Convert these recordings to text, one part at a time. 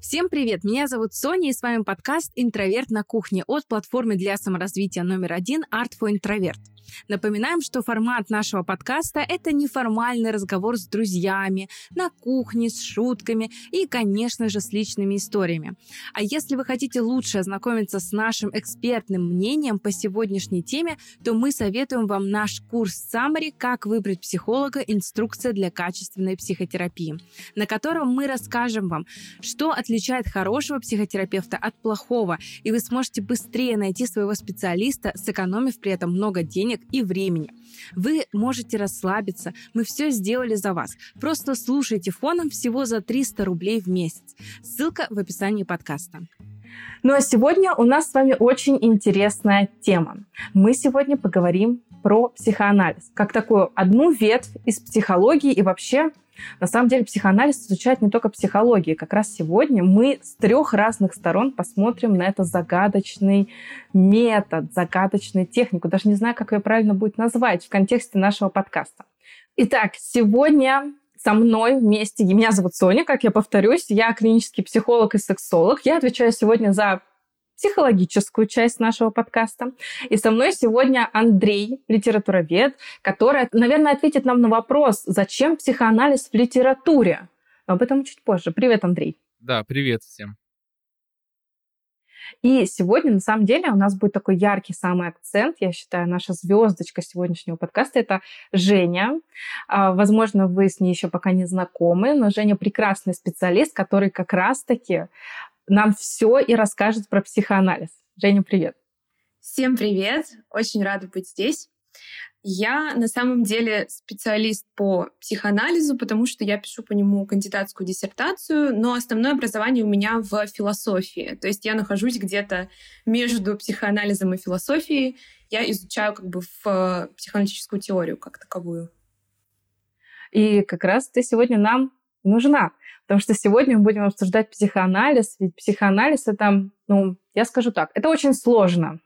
Всем привет! Меня зовут Соня, и с вами подкаст «Интроверт на кухне» от платформы для саморазвития номер один «Art for Introvert». Напоминаем, что формат нашего подкаста – это неформальный разговор с друзьями, на кухне, с шутками и, конечно же, с личными историями. А если вы хотите лучше ознакомиться с нашим экспертным мнением по сегодняшней теме, то мы советуем вам наш курс Summary «Как выбрать психолога. Инструкция для качественной психотерапии», на котором мы расскажем вам, что отличает хорошего психотерапевта от плохого, и вы сможете быстрее найти своего специалиста, сэкономив при этом много денег денег и времени. Вы можете расслабиться, мы все сделали за вас. Просто слушайте фоном всего за 300 рублей в месяц. Ссылка в описании подкаста. Ну а сегодня у нас с вами очень интересная тема. Мы сегодня поговорим про психоанализ, как такую одну ветвь из психологии и вообще на самом деле психоанализ изучает не только психологию. Как раз сегодня мы с трех разных сторон посмотрим на это загадочный метод, загадочную технику. Даже не знаю, как ее правильно будет назвать в контексте нашего подкаста. Итак, сегодня со мной вместе, меня зовут Соня, как я повторюсь, я клинический психолог и сексолог. Я отвечаю сегодня за психологическую часть нашего подкаста. И со мной сегодня Андрей, литературовед, который, наверное, ответит нам на вопрос, зачем психоанализ в литературе. Но об этом чуть позже. Привет, Андрей. Да, привет всем. И сегодня, на самом деле, у нас будет такой яркий самый акцент, я считаю, наша звездочка сегодняшнего подкаста — это Женя. А, возможно, вы с ней еще пока не знакомы, но Женя прекрасный специалист, который как раз-таки нам все и расскажет про психоанализ. Женя, привет. Всем привет! Очень рада быть здесь. Я на самом деле специалист по психоанализу, потому что я пишу по нему кандидатскую диссертацию, но основное образование у меня в философии. То есть я нахожусь где-то между психоанализом и философией. Я изучаю как бы в психоаналитическую теорию как таковую. И как раз ты сегодня нам нужна. Потому что сегодня мы будем обсуждать психоанализ, ведь психоанализ это, ну, я скажу так, это очень сложно.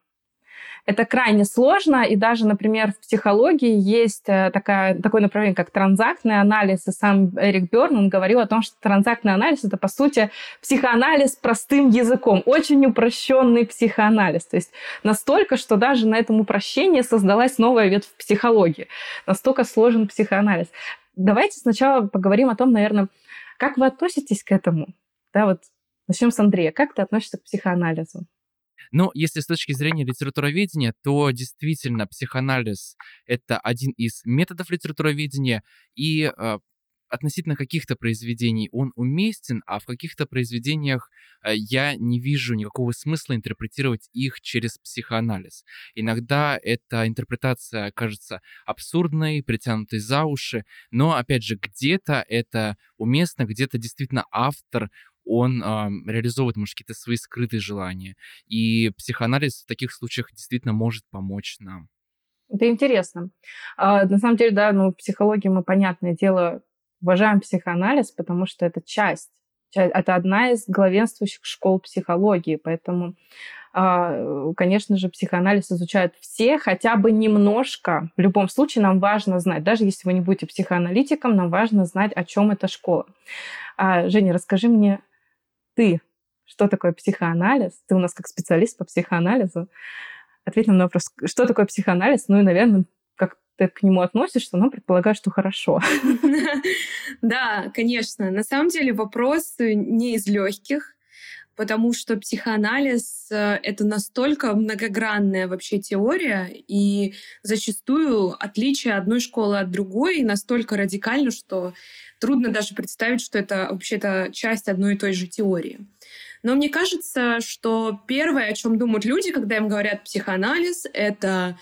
Это крайне сложно, и даже, например, в психологии есть э, такая, такое направление, как транзактный анализ, и сам Эрик Берн, он говорил о том, что транзактный анализ — это, по сути, психоанализ простым языком, очень упрощенный психоанализ. То есть настолько, что даже на этом упрощении создалась новая ветвь психологии. Настолько сложен психоанализ. Давайте сначала поговорим о том, наверное, как вы относитесь к этому? Да, вот начнем с Андрея. Как ты относишься к психоанализу? Ну, если с точки зрения литературоведения, то действительно психоанализ — это один из методов литературоведения, и э, относительно каких-то произведений он уместен, а в каких-то произведениях э, я не вижу никакого смысла интерпретировать их через психоанализ. Иногда эта интерпретация кажется абсурдной, притянутой за уши, но, опять же, где-то это уместно, где-то действительно автор он э, реализовывает, может, какие-то свои скрытые желания. И психоанализ в таких случаях действительно может помочь нам. Это интересно. А, на самом деле, да, ну, в психологии мы, понятное дело, уважаем психоанализ, потому что это часть, это одна из главенствующих школ психологии, поэтому а, конечно же, психоанализ изучают все, хотя бы немножко. В любом случае нам важно знать, даже если вы не будете психоаналитиком, нам важно знать, о чем эта школа. А, Женя, расскажи мне, ты, что такое психоанализ? Ты у нас как специалист по психоанализу. Ответь нам на вопрос, что такое психоанализ? Ну и, наверное, ты к нему относишься, но предполагаю, что хорошо. Да, конечно. На самом деле вопрос не из легких, потому что психоанализ э, — это настолько многогранная вообще теория, и зачастую отличие одной школы от другой настолько радикально, что трудно даже представить, что это вообще-то часть одной и той же теории. Но мне кажется, что первое, о чем думают люди, когда им говорят психоанализ, это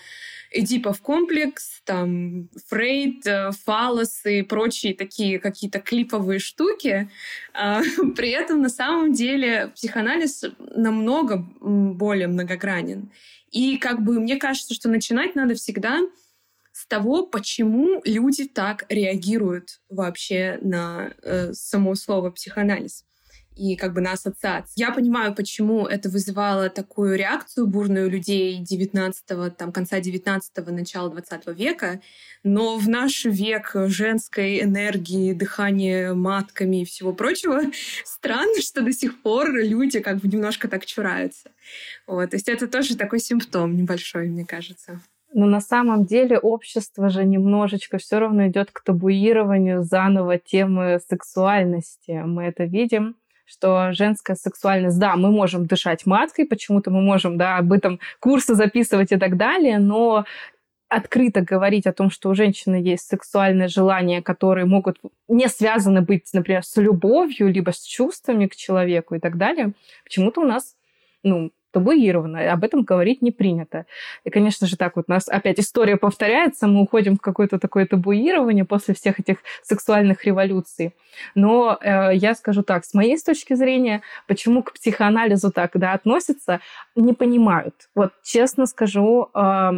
Эдипов комплекс, там, Фрейд, э, фалос и прочие такие какие-то клиповые штуки. А, при этом на самом деле психоанализ намного более многогранен. И как бы мне кажется, что начинать надо всегда с того, почему люди так реагируют вообще на э, само слово психоанализ. И как бы на ассоциации. Я понимаю, почему это вызывало такую реакцию бурную людей 19-го, там, конца 19-го, начала 20 века, но в наш век женской энергии, дыхания матками и всего прочего, странно, что до сих пор люди как бы немножко так чураются. Вот, то есть это тоже такой симптом небольшой, мне кажется. Но на самом деле общество же немножечко все равно идет к табуированию заново темы сексуальности. Мы это видим что женская сексуальность, да, мы можем дышать маткой, почему-то мы можем, да, об этом курсы записывать и так далее, но открыто говорить о том, что у женщины есть сексуальные желания, которые могут не связаны быть, например, с любовью, либо с чувствами к человеку и так далее, почему-то у нас ну, табуировано, об этом говорить не принято. И, конечно же, так вот у нас опять история повторяется, мы уходим в какое-то такое табуирование после всех этих сексуальных революций. Но э, я скажу так, с моей точки зрения, почему к психоанализу так да, относятся, не понимают. Вот честно скажу, э,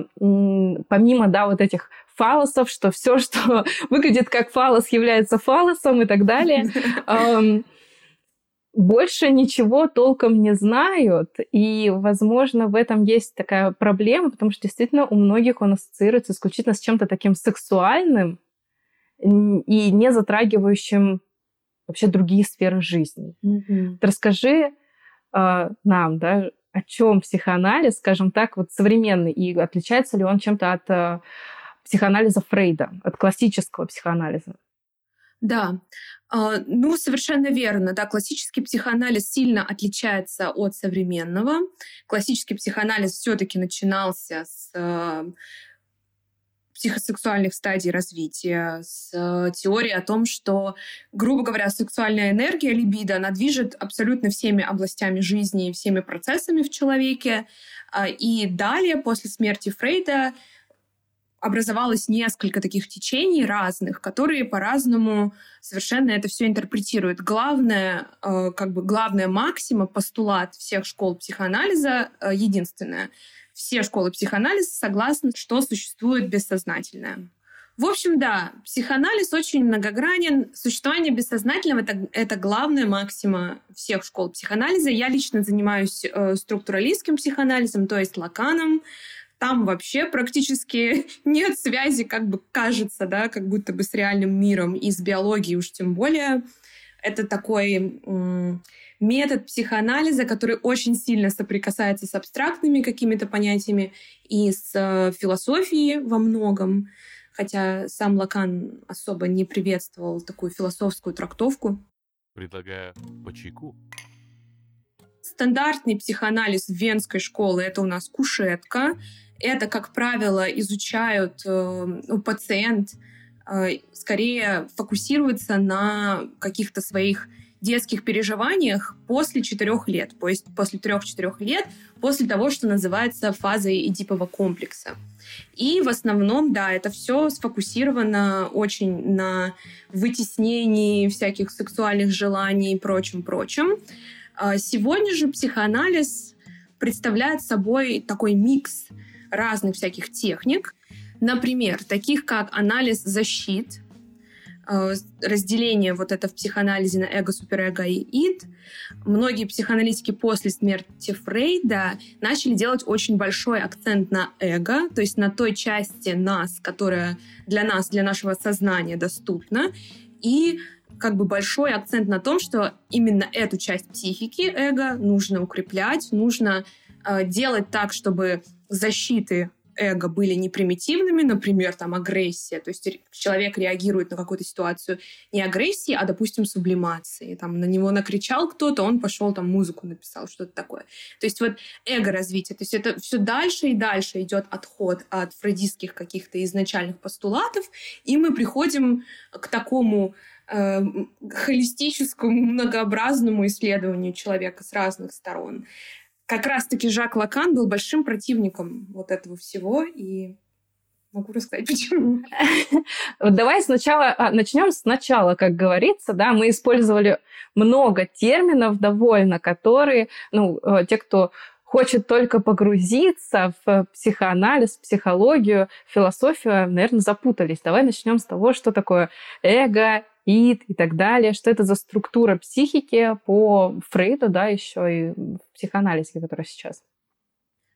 помимо да, вот этих фалосов, что все, что выглядит как фалос, является фалосом и так далее. больше ничего толком не знают, и, возможно, в этом есть такая проблема, потому что действительно у многих он ассоциируется исключительно с чем-то таким сексуальным и не затрагивающим вообще другие сферы жизни. Mm-hmm. Расскажи э, нам, да, о чем психоанализ, скажем так, вот современный, и отличается ли он чем-то от э, психоанализа Фрейда, от классического психоанализа? Да, а, ну, совершенно верно. Да, классический психоанализ сильно отличается от современного. Классический психоанализ все-таки начинался с а, психосексуальных стадий развития, с э, теорией о том, что, грубо говоря, сексуальная энергия, либидо, она движет абсолютно всеми областями жизни и всеми процессами в человеке. А, и далее, после смерти Фрейда, образовалось несколько таких течений разных, которые по-разному совершенно это все интерпретируют. Главное, э, как бы главная максима, постулат всех школ психоанализа э, единственная. Все школы психоанализа согласны, что существует бессознательное. В общем, да, психоанализ очень многогранен. Существование бессознательного это, это главная максима всех школ психоанализа. Я лично занимаюсь э, структуралистским психоанализом, то есть Лаканом. Там вообще практически нет связи, как бы кажется, да, как будто бы с реальным миром и с биологией уж тем более. Это такой метод психоанализа, который очень сильно соприкасается с абстрактными какими-то понятиями и с э, философией во многом. Хотя сам Лакан особо не приветствовал такую философскую трактовку. Предлагаю по чайку. Стандартный психоанализ венской школы — это у нас кушетка, это, как правило, изучают э, ну, пациент, э, скорее фокусируется на каких-то своих детских переживаниях после четырех лет, то есть после трех-четырех лет, после того, что называется фазой эдипового комплекса. И в основном, да, это все сфокусировано очень на вытеснении всяких сексуальных желаний и прочем-прочем. А сегодня же психоанализ представляет собой такой микс разных всяких техник, например, таких как анализ защит, э, разделение вот это в психоанализе на эго, суперэго и ид. Многие психоаналитики после смерти Фрейда начали делать очень большой акцент на эго, то есть на той части нас, которая для нас, для нашего сознания доступна, и как бы большой акцент на том, что именно эту часть психики, эго, нужно укреплять, нужно э, делать так, чтобы защиты эго были не примитивными, например, там агрессия, то есть человек реагирует на какую-то ситуацию не агрессией, а, допустим, сублимацией. Там на него накричал кто-то, он пошел там музыку написал, что-то такое. То есть вот эго-развитие, то есть это все дальше и дальше идет отход от фрейдистских каких-то изначальных постулатов, и мы приходим к такому э, холистическому, многообразному исследованию человека с разных сторон как раз-таки Жак Лакан был большим противником вот этого всего, и могу рассказать, почему. Давай сначала а, начнем сначала, как говорится, да, мы использовали много терминов довольно, которые, ну, э, те, кто хочет только погрузиться в психоанализ, психологию, философию, наверное, запутались. Давай начнем с того, что такое эго ид и так далее. Что это за структура психики по Фрейду, да, еще и в психоанализе, который сейчас?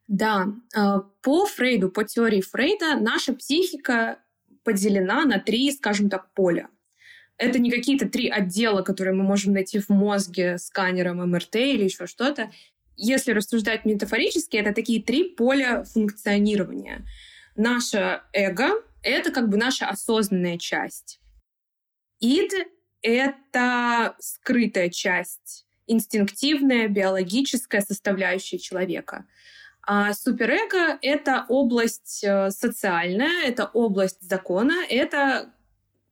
Да, э, по Фрейду, по теории Фрейда, наша психика поделена на три, скажем так, поля. Это не какие-то три отдела, которые мы можем найти в мозге сканером МРТ или еще что-то. Если рассуждать метафорически, это такие три поля функционирования. Наше эго — это как бы наша осознанная часть. Ид — это скрытая часть, инстинктивная, биологическая составляющая человека — а суперэго — это область э, социальная, это область закона, это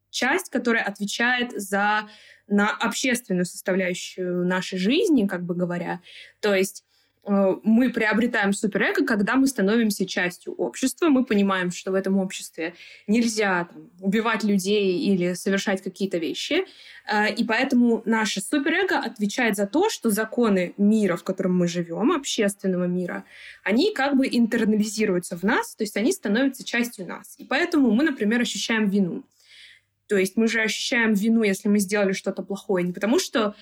часть, которая отвечает за на общественную составляющую нашей жизни, как бы говоря. То есть мы приобретаем суперэго, когда мы становимся частью общества, мы понимаем, что в этом обществе нельзя там, убивать людей или совершать какие-то вещи, э, и поэтому наше суперэго отвечает за то, что законы мира, в котором мы живем, общественного мира, они как бы интернализируются в нас, то есть они становятся частью нас. И поэтому мы, например, ощущаем вину. То есть мы же ощущаем вину, если мы сделали что-то плохое, не потому что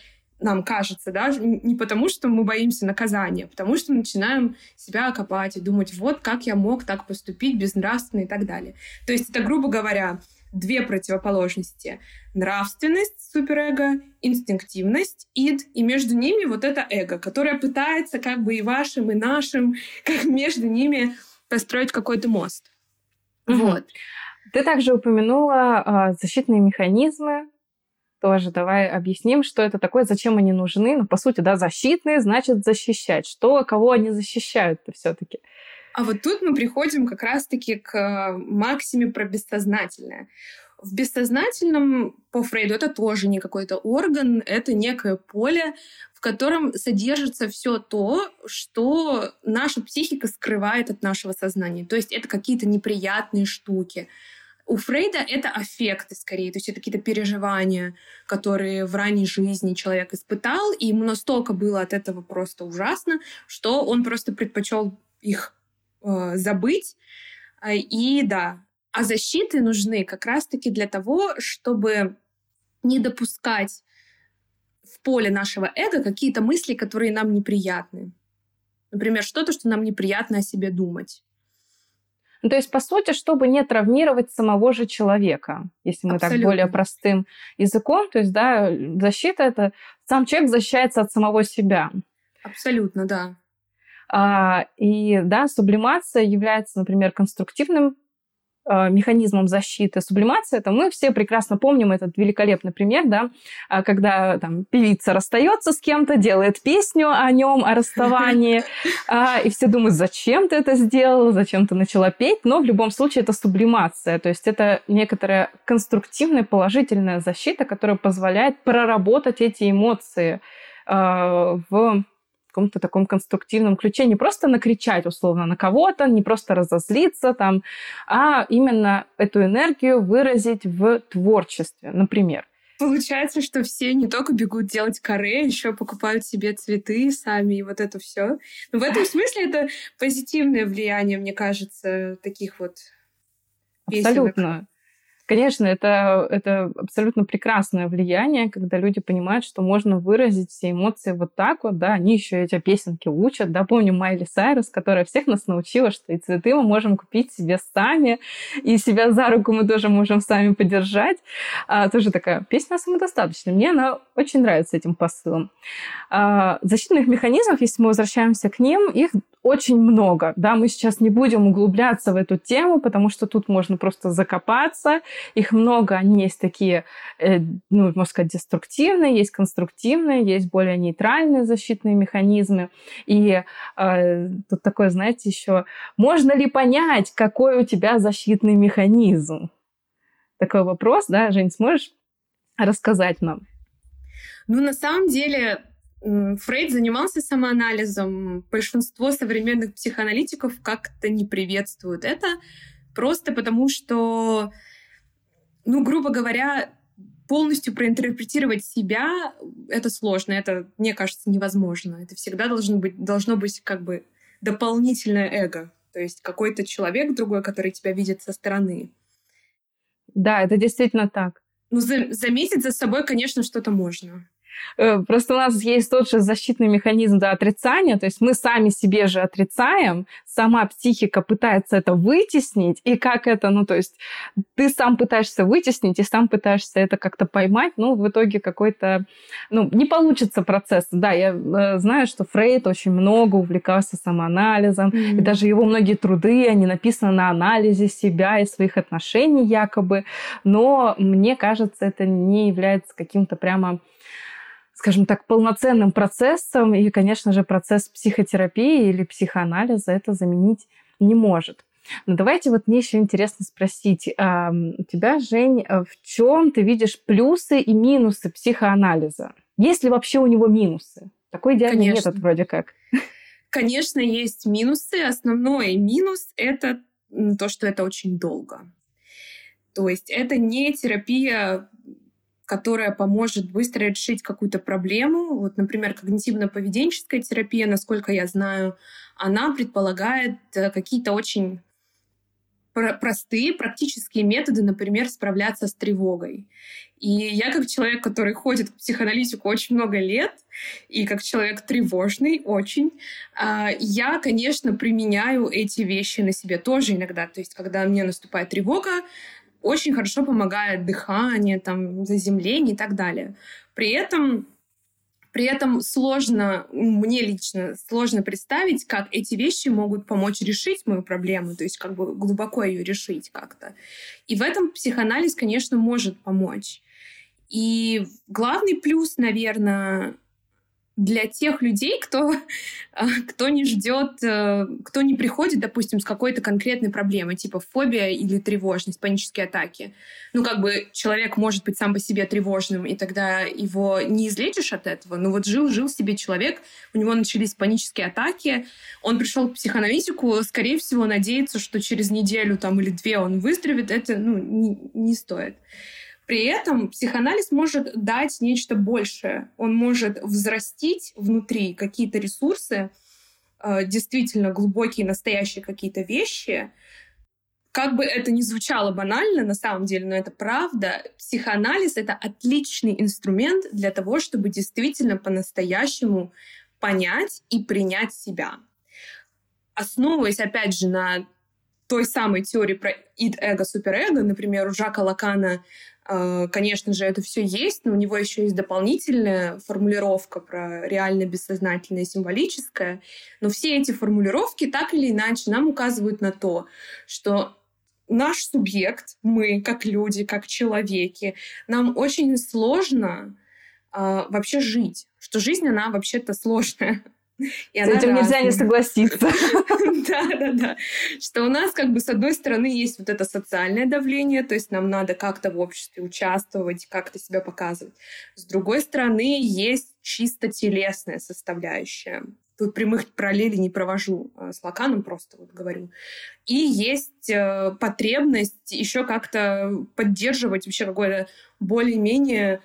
нам кажется, да, не потому, что мы боимся наказания, а потому что начинаем себя копать и думать, вот как я мог так поступить безнравственно и так далее. То есть это, грубо говоря, две противоположности. Нравственность, суперэго, инстинктивность, ид, и между ними вот это эго, которое пытается как бы и вашим, и нашим, как между ними построить какой-то мост. Вот. Ты также упомянула э, защитные механизмы, тоже давай объясним, что это такое, зачем они нужны. Ну, по сути, да, защитные значит защищать. Что, кого они защищают-то все-таки? А вот тут мы приходим как раз-таки к э, максиме про бессознательное. В бессознательном, по Фрейду, это тоже не какой-то орган, это некое поле, в котором содержится все то, что наша психика скрывает от нашего сознания. То есть это какие-то неприятные штуки, у Фрейда это аффекты скорее, то есть это какие-то переживания, которые в ранней жизни человек испытал, и ему настолько было от этого просто ужасно, что он просто предпочел их э, забыть. А, и да, а защиты нужны как раз-таки для того, чтобы не допускать в поле нашего эго какие-то мысли, которые нам неприятны. Например, что-то, что нам неприятно о себе думать. Ну, то есть, по сути, чтобы не травмировать самого же человека, если мы Абсолютно. так более простым языком, то есть, да, защита это сам человек защищается от самого себя. Абсолютно, да. А, и да, сублимация является, например, конструктивным механизмом защиты сублимации, это мы все прекрасно помним этот великолепный пример, да, а, когда там певица расстается с кем-то, делает песню о нем, о расставании, а, и все думают, зачем ты это сделала, зачем ты начала петь, но в любом случае это сублимация, то есть это некоторая конструктивная положительная защита, которая позволяет проработать эти эмоции э, в каком-то таком конструктивном ключе. Не просто накричать условно на кого-то, не просто разозлиться там, а именно эту энергию выразить в творчестве, например. Получается, что все не только бегут делать каре, еще покупают себе цветы сами и вот это все. Но в этом смысле это позитивное влияние, мне кажется, таких вот песенок. Абсолютно. Конечно, это, это абсолютно прекрасное влияние, когда люди понимают, что можно выразить все эмоции вот так вот, да, они еще эти песенки учат, да, помню Майли Сайрус, которая всех нас научила, что и цветы мы можем купить себе сами, и себя за руку мы тоже можем сами подержать. А, тоже такая песня самодостаточная. Мне она очень нравится этим посылом. А, защитных механизмов, если мы возвращаемся к ним, их очень много. Да, мы сейчас не будем углубляться в эту тему, потому что тут можно просто закопаться. Их много, они есть такие, э, ну, можно сказать, деструктивные, есть конструктивные, есть более нейтральные защитные механизмы. И э, тут такое, знаете, еще, можно ли понять, какой у тебя защитный механизм? Такой вопрос, да, Жень, сможешь рассказать нам? Ну, на самом деле, Фрейд занимался самоанализом. Большинство современных психоаналитиков как-то не приветствуют это, просто потому что, ну, грубо говоря, полностью проинтерпретировать себя это сложно, это, мне кажется, невозможно. Это всегда должно быть, должно быть как бы дополнительное эго, то есть какой-то человек другой, который тебя видит со стороны. Да, это действительно так. Ну, за заметить за собой, конечно, что-то можно. Э, просто у нас есть тот же защитный механизм до отрицания, то есть мы сами себе же отрицаем, сама психика пытается это вытеснить, и как это, ну, то есть ты сам пытаешься вытеснить и сам пытаешься это как-то поймать, ну, в итоге какой-то, ну, не получится процесс. Да, я э, знаю, что Фрейд очень много увлекался самоанализом, mm-hmm. и даже его многие труды, они написаны на анализе себя и своих отношений якобы, но мне кажется, это не является каким-то прямо скажем так, полноценным процессом, и, конечно же, процесс психотерапии или психоанализа это заменить не может. Но давайте вот мне еще интересно спросить, а, у тебя, Жень, э, в чем ты видишь плюсы и минусы психоанализа? Есть ли вообще у него минусы? Такой идеальный Конечно. метод вроде как. Конечно, есть минусы. Основной минус — это то, что это очень долго. То есть это не терапия которая поможет быстро решить какую-то проблему. Вот, например, когнитивно-поведенческая терапия, насколько я знаю, она предполагает э, какие-то очень простые практические методы, например, справляться с тревогой. И я как человек, который ходит к психоаналитику очень много лет, и как человек тревожный очень, а, я, конечно, применяю эти вещи на себе тоже иногда. То есть, когда мне наступает тревога, очень хорошо помогает дыхание, там, заземление и так далее. При этом при этом сложно, мне лично сложно представить, как эти вещи могут помочь решить мою проблему, то есть как бы глубоко ее решить как-то. И в этом психоанализ, конечно, может помочь. И главный плюс, наверное, для тех людей, кто, кто не ждет, э, кто не приходит, допустим, с какой-то конкретной проблемой, типа фобия или тревожность, панические атаки. Ну, как бы человек может быть сам по себе тревожным, и тогда его не излечишь от этого. Но вот жил-жил себе человек, у него начались панические атаки, он пришел к психоаналитику, скорее всего, надеется, что через неделю там, или две он выздоровеет, это ну, не, не стоит. При этом психоанализ может дать нечто большее. Он может взрастить внутри какие-то ресурсы, э, действительно глубокие, настоящие какие-то вещи. Как бы это ни звучало банально, на самом деле, но это правда, психоанализ — это отличный инструмент для того, чтобы действительно по-настоящему понять и принять себя. Основываясь, опять же, на той самой теории про id, эго, суперэго, например, у Жака Лакана конечно же, это все есть, но у него еще есть дополнительная формулировка про реально бессознательное и символическое. Но все эти формулировки так или иначе нам указывают на то, что наш субъект, мы как люди, как человеки, нам очень сложно э, вообще жить, что жизнь, она вообще-то сложная. И С этим нельзя не согласиться. Да, да, да. Что у нас как бы с одной стороны есть вот это социальное давление, то есть нам надо как-то в обществе участвовать, как-то себя показывать. С другой стороны есть чисто телесная составляющая. Тут прямых параллелей не провожу а, с Лаканом, просто вот говорю. И есть э, потребность еще как-то поддерживать вообще какое-то более-менее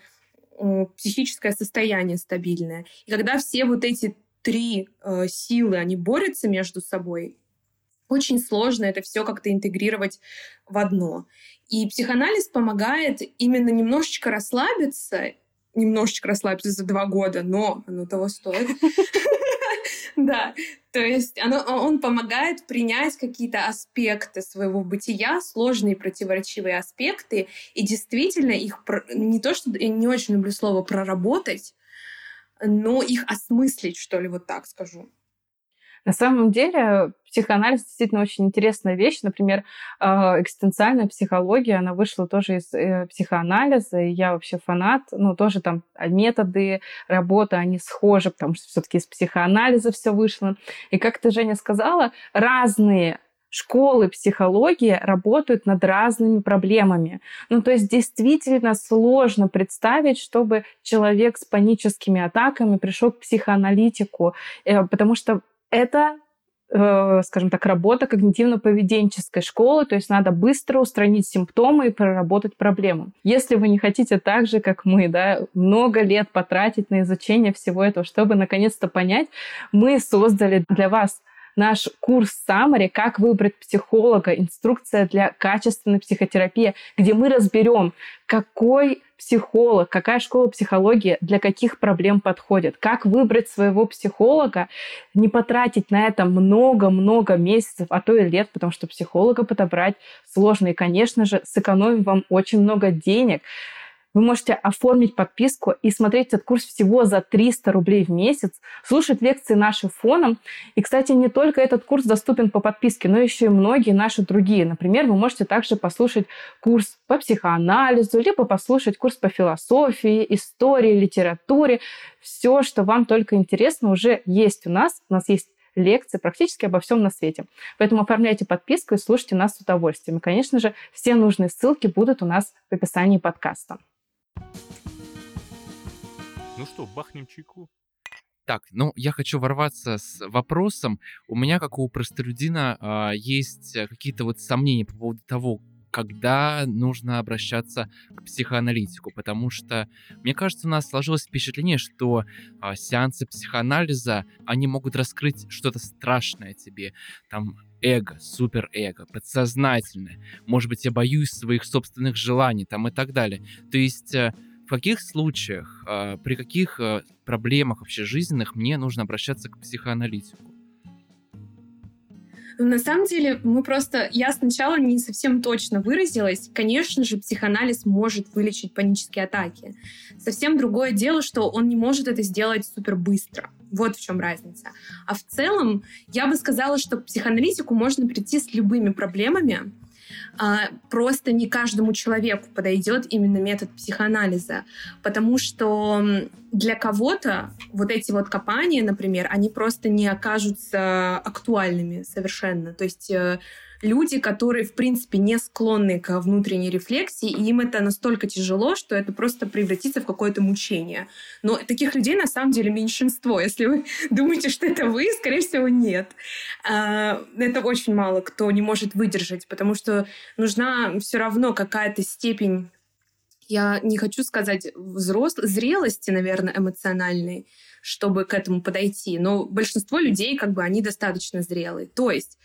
психическое состояние стабильное. И когда все вот эти три э, силы, они борются между собой, очень сложно это все как-то интегрировать в одно. И психоанализ помогает именно немножечко расслабиться, немножечко расслабиться за два года, но оно того стоит. Да, то есть оно, он помогает принять какие-то аспекты своего бытия, сложные противоречивые аспекты, и действительно их не то, что я не очень люблю слово проработать, но их осмыслить, что ли, вот так скажу. На самом деле психоанализ действительно очень интересная вещь. Например, а, экзистенциальная психология, она вышла тоже из э, психоанализа, и я вообще фанат. Ну, тоже там методы работы, они схожи, потому что все таки из психоанализа все вышло. И как ты, Женя, сказала, разные школы психологии работают над разными проблемами. Ну, то есть действительно сложно представить, чтобы человек с паническими атаками пришел к психоаналитику, э, потому что это э, скажем так, работа когнитивно-поведенческой школы, то есть надо быстро устранить симптомы и проработать проблему. Если вы не хотите так же, как мы, да, много лет потратить на изучение всего этого, чтобы наконец-то понять, мы создали для вас наш курс Самари «Как выбрать психолога. Инструкция для качественной психотерапии», где мы разберем, какой психолог, какая школа психологии для каких проблем подходит, как выбрать своего психолога, не потратить на это много-много месяцев, а то и лет, потому что психолога подобрать сложно. И, конечно же, сэкономим вам очень много денег. Вы можете оформить подписку и смотреть этот курс всего за 300 рублей в месяц, слушать лекции наши фоном. И, кстати, не только этот курс доступен по подписке, но еще и многие наши другие. Например, вы можете также послушать курс по психоанализу, либо послушать курс по философии, истории, литературе. Все, что вам только интересно, уже есть у нас. У нас есть лекции практически обо всем на свете. Поэтому оформляйте подписку и слушайте нас с удовольствием. И, конечно же, все нужные ссылки будут у нас в описании подкаста. Ну что, бахнем чайку? Так, ну я хочу ворваться с вопросом. У меня, как у простолюдина, а, есть э, какие-то вот сомнения по поводу того, когда нужно обращаться к психоаналитику, потому что, мне кажется, у нас сложилось впечатление, что а, сеансы психоанализа, они могут раскрыть что-то страшное тебе, там, эго, суперэго, подсознательное, может быть, я боюсь своих собственных желаний, там, и так далее. То есть э, в каких случаях, э, при каких э, проблемах вообще жизненных мне нужно обращаться к психоаналитику? На самом деле, мы просто... Я сначала не совсем точно выразилась. Конечно же, психоанализ может вылечить панические атаки. Совсем другое дело, что он не может это сделать супер быстро. Вот в чем разница. А в целом, я бы сказала, что к психоаналитику можно прийти с любыми проблемами, а, просто не каждому человеку подойдет именно метод психоанализа, потому что для кого-то вот эти вот копания, например, они просто не окажутся актуальными совершенно. То есть э, люди, которые, в принципе, не склонны к внутренней рефлексии, и им это настолько тяжело, что это просто превратится в какое-то мучение. Но таких людей на самом деле меньшинство. Если вы думаете, что это вы, скорее всего, нет. А, это очень мало кто не может выдержать, потому что нужна все равно какая-то степень я не хочу сказать взрослой, зрелости, наверное, эмоциональной, чтобы к этому подойти, но большинство людей, как бы, они достаточно зрелые. То есть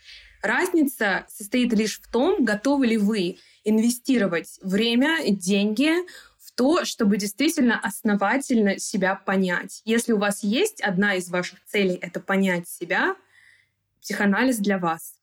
Разница состоит лишь в том, готовы ли вы инвестировать время, деньги в то, чтобы действительно основательно себя понять. Если у вас есть одна из ваших целей — это понять себя, психоанализ для вас.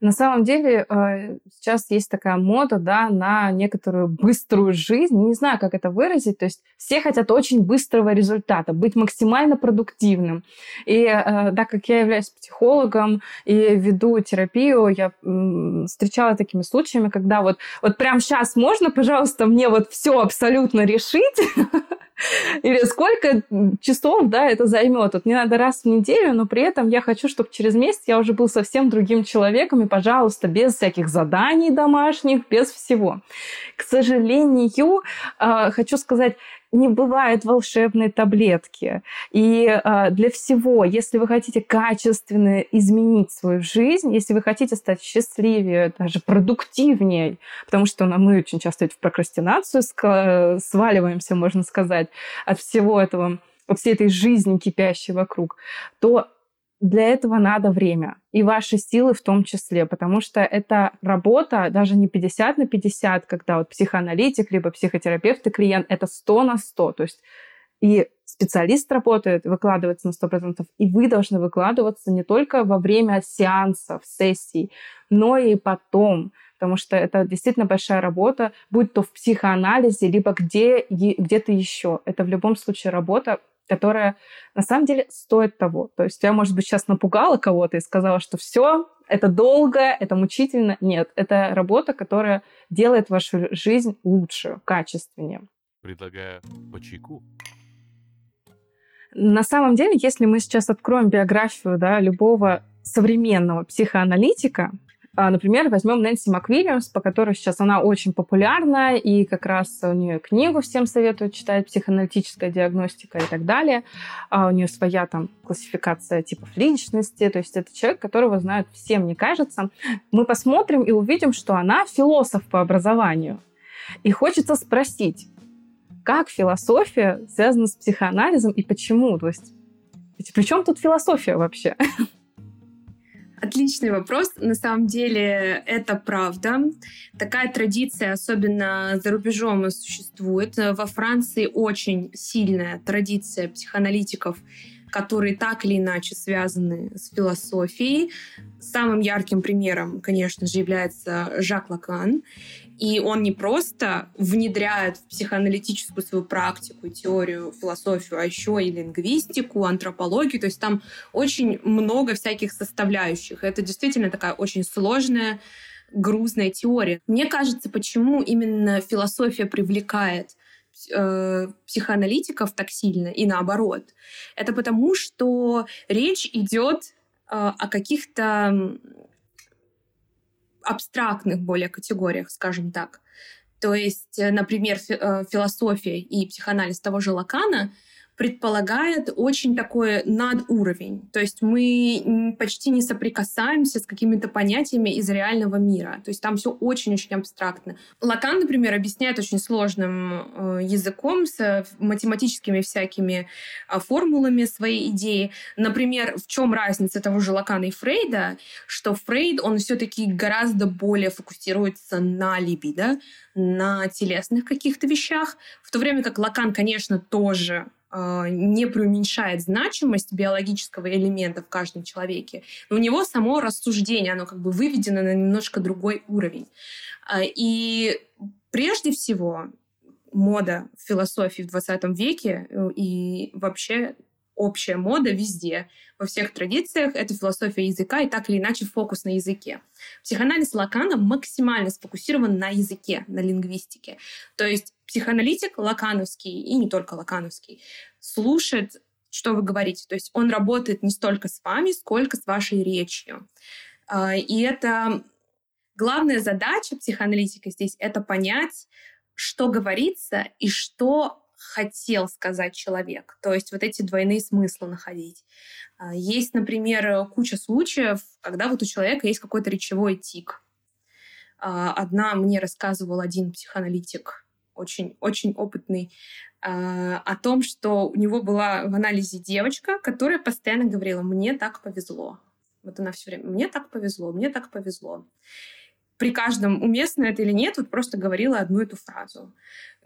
На самом деле э, сейчас есть такая мода да, на некоторую быструю жизнь. Не знаю, как это выразить. То есть все хотят очень быстрого результата, быть максимально продуктивным. И э, так как я являюсь психологом и веду терапию, я встречала такими случаями, когда вот, вот прямо сейчас можно, пожалуйста, мне вот все абсолютно решить, Или сколько часов, да, это займет. Вот мне надо раз в неделю, но при этом я хочу, чтобы через месяц я уже был совсем другим человеком, и, пожалуйста, без всяких заданий домашних, без всего. К сожалению, а, хочу сказать, не бывает волшебной таблетки. И э, для всего, если вы хотите качественно изменить свою жизнь, если вы хотите стать счастливее, даже продуктивнее, потому что ну, мы очень часто в прокрастинацию сваливаемся, можно сказать, от всего этого, от всей этой жизни кипящей вокруг, то для этого надо время. И ваши силы в том числе, потому что это работа даже не 50 на 50, когда вот психоаналитик, либо психотерапевт и клиент, это 100 на 100. То есть и специалист работает, выкладывается на 100%, и вы должны выкладываться не только во время сеансов, сессий, но и потом, потому что это действительно большая работа, будь то в психоанализе, либо где, где-то еще. Это в любом случае работа, которая на самом деле стоит того. То есть я, может быть, сейчас напугала кого-то и сказала, что все, это долго, это мучительно. Нет, это работа, которая делает вашу жизнь лучше, качественнее. Предлагаю по чайку. На самом деле, если мы сейчас откроем биографию да, любого современного психоаналитика, например, возьмем Нэнси МакВильямс, по которой сейчас она очень популярна, и как раз у нее книгу всем советуют читать, психоаналитическая диагностика и так далее. А у нее своя там классификация типов личности, то есть это человек, которого знают все, мне кажется. Мы посмотрим и увидим, что она философ по образованию. И хочется спросить, как философия связана с психоанализом и почему? То есть, при чем тут философия вообще? Отличный вопрос. На самом деле это правда. Такая традиция, особенно за рубежом, существует. Во Франции очень сильная традиция психоаналитиков которые так или иначе связаны с философией. Самым ярким примером, конечно же, является Жак Лакан. И он не просто внедряет в психоаналитическую свою практику, теорию, философию, а еще и лингвистику, антропологию. То есть там очень много всяких составляющих. Это действительно такая очень сложная, грузная теория. Мне кажется, почему именно философия привлекает э, психоаналитиков так сильно и наоборот. Это потому, что речь идет э, о каких-то абстрактных более категориях, скажем так. То есть, э, например, э, философия и психоанализ того же Лакана — предполагает очень такой надуровень. То есть мы почти не соприкасаемся с какими-то понятиями из реального мира. То есть там все очень-очень абстрактно. Лакан, например, объясняет очень сложным э, языком с математическими всякими а, формулами свои идеи. Например, в чем разница того же Лакана и Фрейда, что Фрейд, он все-таки гораздо более фокусируется на либидо, на телесных каких-то вещах, в то время как Лакан, конечно, тоже не преуменьшает значимость биологического элемента в каждом человеке, у него само рассуждение, оно как бы выведено на немножко другой уровень. А, и прежде всего мода в философии в 20 веке э, и вообще общая мода везде, во всех традициях. Это философия языка и так или иначе фокус на языке. Психоанализ Лакана максимально сфокусирован на языке, на лингвистике. То есть психоаналитик лакановский, и не только лакановский, слушает, что вы говорите. То есть он работает не столько с вами, сколько с вашей речью. А, и это главная задача психоаналитика здесь — это понять, что говорится и что хотел сказать человек. То есть вот эти двойные смыслы находить. А, есть, например, куча случаев, когда вот у человека есть какой-то речевой тик. А, одна мне рассказывал один психоаналитик, очень, очень опытный, а, о том, что у него была в анализе девочка, которая постоянно говорила, мне так повезло. Вот она все время, мне так повезло, мне так повезло. При каждом, уместно это или нет, вот просто говорила одну эту фразу.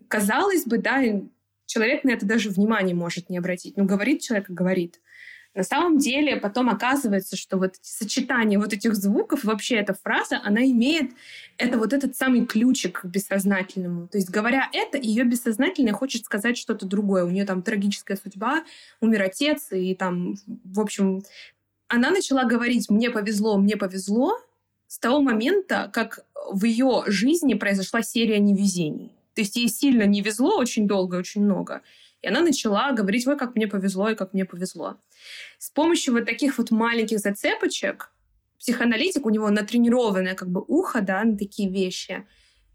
Казалось бы, да, человек на это даже внимания может не обратить. Ну, говорит человек, говорит. На самом деле потом оказывается, что вот сочетание вот этих звуков, вообще эта фраза, она имеет это вот этот самый ключик к бессознательному. То есть говоря это, ее бессознательное хочет сказать что-то другое. У нее там трагическая судьба, умер отец, и там, в общем, она начала говорить «мне повезло, мне повезло» с того момента, как в ее жизни произошла серия невезений. То есть ей сильно не везло очень долго, очень много. И она начала говорить, ой, как мне повезло и как мне повезло. С помощью вот таких вот маленьких зацепочек психоаналитик, у него натренированное как бы ухо, да, на такие вещи,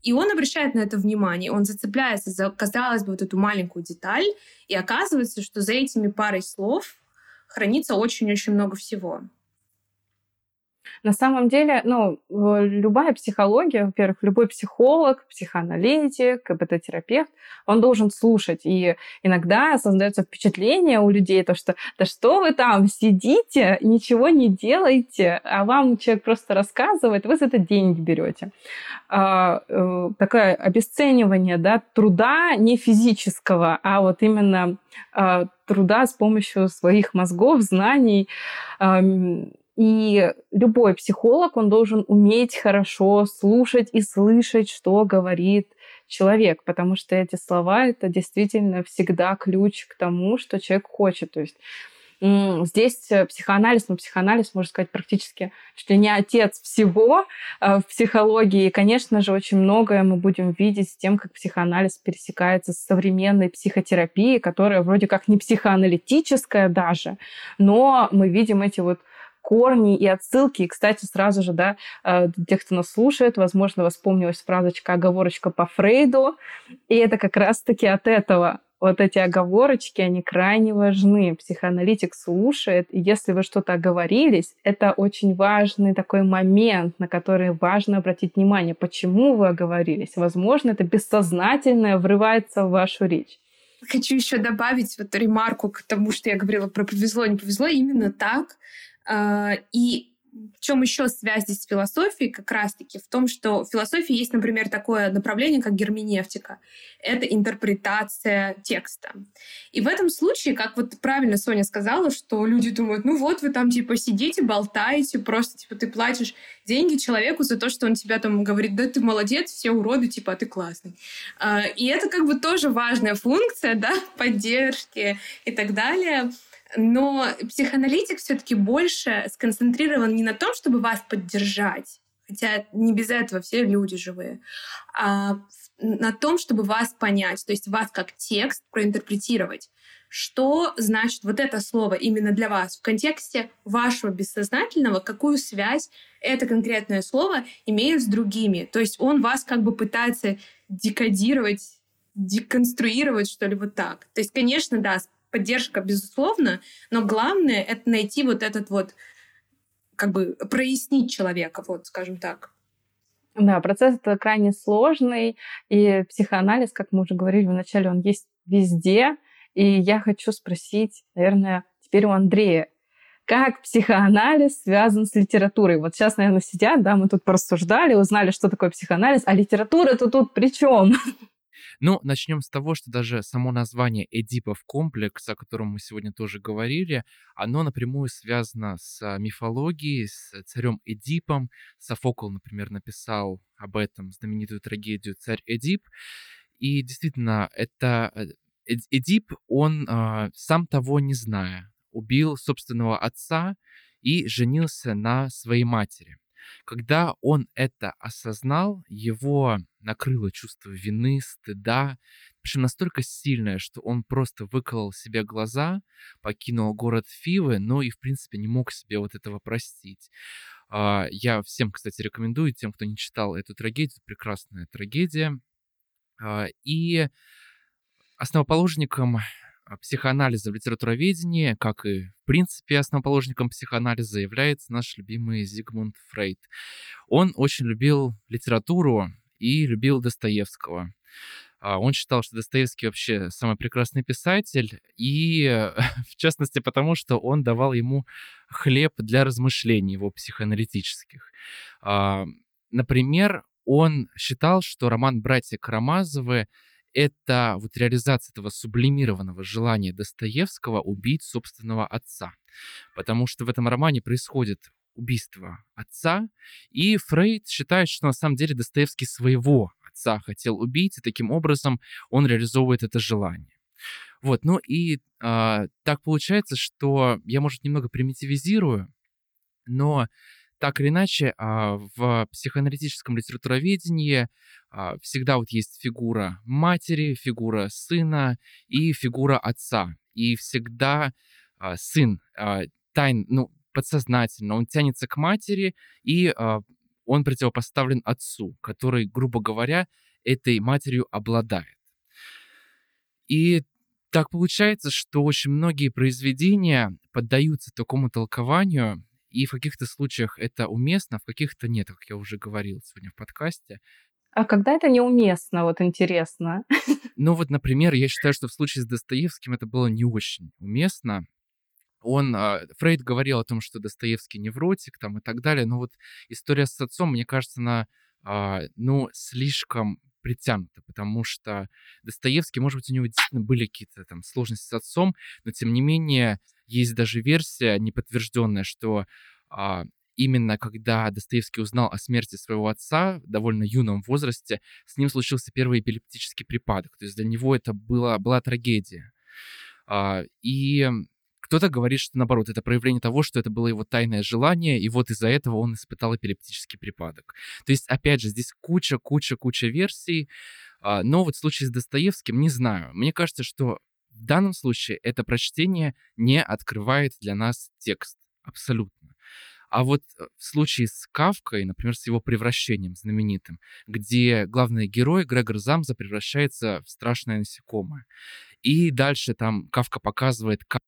и он обращает на это внимание, он зацепляется за, казалось бы, вот эту маленькую деталь, и оказывается, что за этими парой слов хранится очень-очень много всего. На самом деле, ну, любая психология, во-первых, любой психолог, психоаналитик, КБТ-терапевт, он должен слушать. И иногда создается впечатление у людей, то, что да что вы там сидите, ничего не делаете, а вам человек просто рассказывает, вы за это деньги берете. А, э, такое обесценивание да, труда не физического, а вот именно а, труда с помощью своих мозгов, знаний, и любой психолог, он должен уметь хорошо слушать и слышать, что говорит человек, потому что эти слова — это действительно всегда ключ к тому, что человек хочет. То есть Здесь э, психоанализ, ну, психоанализ, можно сказать, практически чуть ли не отец всего э, в психологии. И, конечно же, очень многое мы будем видеть с тем, как психоанализ пересекается с современной психотерапией, которая вроде как не психоаналитическая даже, но мы видим эти вот корни и отсылки. И, кстати, сразу же, да, э, тех, кто нас слушает, возможно, вспомнилась фразочка, оговорочка по Фрейду. И это как раз-таки от этого вот эти оговорочки, они крайне важны. Психоаналитик слушает, и если вы что-то оговорились, это очень важный такой момент, на который важно обратить внимание. Почему вы оговорились? Возможно, это бессознательное врывается в вашу речь. Хочу еще добавить вот ремарку к тому, что я говорила про повезло, не повезло. Именно так и в чем еще связь здесь с философией? Как раз-таки в том, что в философии есть, например, такое направление, как герменевтика. Это интерпретация текста. И в этом случае, как вот правильно Соня сказала, что люди думают, ну вот вы там типа сидите, болтаете, просто типа ты платишь деньги человеку за то, что он тебя там говорит, да ты молодец, все уроды, типа а ты классный. А, и это как бы тоже важная функция, да, поддержки и так далее. Но психоаналитик все-таки больше сконцентрирован не на том, чтобы вас поддержать, хотя не без этого все люди живые, а на том, чтобы вас понять, то есть вас как текст проинтерпретировать. Что значит вот это слово именно для вас в контексте вашего бессознательного, какую связь это конкретное слово имеет с другими. То есть он вас как бы пытается декодировать, деконструировать, что ли, вот так. То есть, конечно, да, поддержка, безусловно, но главное — это найти вот этот вот, как бы прояснить человека, вот, скажем так. Да, процесс это крайне сложный, и психоанализ, как мы уже говорили вначале, он есть везде. И я хочу спросить, наверное, теперь у Андрея, как психоанализ связан с литературой? Вот сейчас, наверное, сидят, да, мы тут порассуждали, узнали, что такое психоанализ, а литература-то тут при чем? Ну, начнем с того, что даже само название Эдипов комплекс, о котором мы сегодня тоже говорили, оно напрямую связано с а, мифологией, с царем Эдипом. Софокл, например, написал об этом знаменитую трагедию «Царь Эдип». И действительно, это э, Эдип, он, а, сам того не зная, убил собственного отца и женился на своей матери. Когда он это осознал, его накрыло чувство вины, стыда, причем настолько сильное, что он просто выколол себе глаза, покинул город Фивы, но и, в принципе, не мог себе вот этого простить. А, я всем, кстати, рекомендую, тем, кто не читал эту трагедию, прекрасная трагедия. А, и основоположником психоанализа в литературоведении, как и, в принципе, основоположником психоанализа является наш любимый Зигмунд Фрейд. Он очень любил литературу и любил Достоевского. А, он считал, что Достоевский вообще самый прекрасный писатель, и в частности потому, что он давал ему хлеб для размышлений его психоаналитических. А, например, он считал, что роман «Братья Карамазовы» это вот реализация этого сублимированного желания Достоевского убить собственного отца. Потому что в этом романе происходит убийство отца, и Фрейд считает, что на самом деле Достоевский своего отца хотел убить, и таким образом он реализовывает это желание. Вот, ну и э, так получается, что я, может, немного примитивизирую, но так или иначе, а, в психоаналитическом литературоведении а, всегда вот есть фигура матери, фигура сына и фигура отца. И всегда сын тайн, ну, подсознательно, он тянется к матери, и он противопоставлен отцу, который, грубо говоря, этой матерью обладает. И так получается, что очень многие произведения поддаются такому толкованию, и в каких-то случаях это уместно, в каких-то нет, как я уже говорил сегодня в подкасте. А когда это неуместно, вот интересно? Ну вот, например, я считаю, что в случае с Достоевским это было не очень уместно. Он, а, Фрейд говорил о том, что Достоевский невротик там и так далее, но вот история с отцом, мне кажется, она, а, ну, слишком притянута, потому что Достоевский, может быть, у него действительно были какие-то там сложности с отцом, но тем не менее есть даже версия неподтвержденная, что а, именно когда Достоевский узнал о смерти своего отца в довольно юном возрасте, с ним случился первый эпилептический припадок. То есть для него это была, была трагедия. И кто-то говорит, что наоборот, это проявление того, что это было его тайное желание, и вот из-за этого он испытал эпилептический припадок. То есть, опять же, здесь куча, куча, куча версий, а, но вот в случае с Достоевским не знаю. Мне кажется, что в данном случае это прочтение не открывает для нас текст. Абсолютно. А вот э, в случае с Кавкой, например, с его превращением знаменитым, где главный герой Грегор Замза превращается в страшное насекомое. И дальше там Кавка показывает, как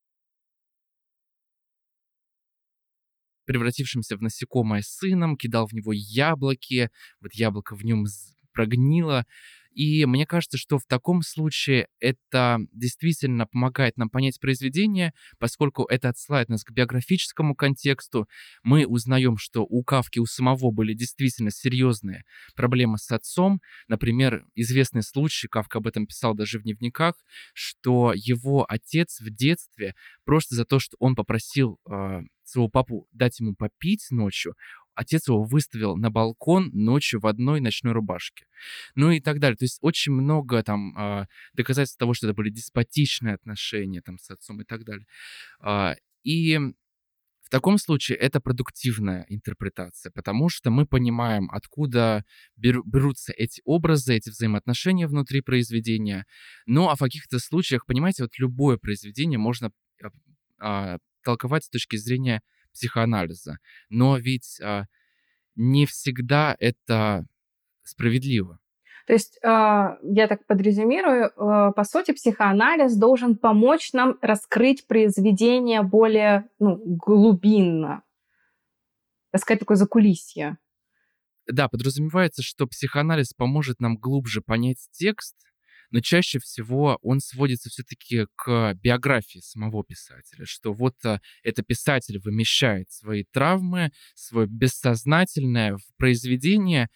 превратившимся в насекомое сыном, кидал в него яблоки, вот яблоко в нем прогнило. И мне кажется, что в таком случае это действительно помогает нам понять произведение, поскольку это отсылает нас к биографическому контексту. Мы узнаем, что у Кавки у самого были действительно серьезные проблемы с отцом. Например, известный случай, Кавка об этом писал даже в дневниках, что его отец в детстве просто за то, что он попросил э, своего папу дать ему попить ночью, отец его выставил на балкон ночью в одной ночной рубашке. Ну и так далее. То есть очень много там э, доказательств того, что это были деспотичные отношения там с отцом и так далее. Э, и в таком случае это продуктивная интерпретация, потому что мы понимаем, откуда берутся эти образы, эти взаимоотношения внутри произведения. Ну а в каких-то случаях, понимаете, вот любое произведение можно а, толковать с точки зрения психоанализа. Но ведь а, не всегда это справедливо. То есть, э, я так подрезюмирую, э, по сути, психоанализ должен помочь нам раскрыть произведение более ну, глубинно, так сказать, такое закулисье. Да, подразумевается, что психоанализ поможет нам глубже понять текст, но чаще всего он сводится все-таки к биографии самого писателя, что вот а, это писатель вымещает свои травмы, свое бессознательное в произведение,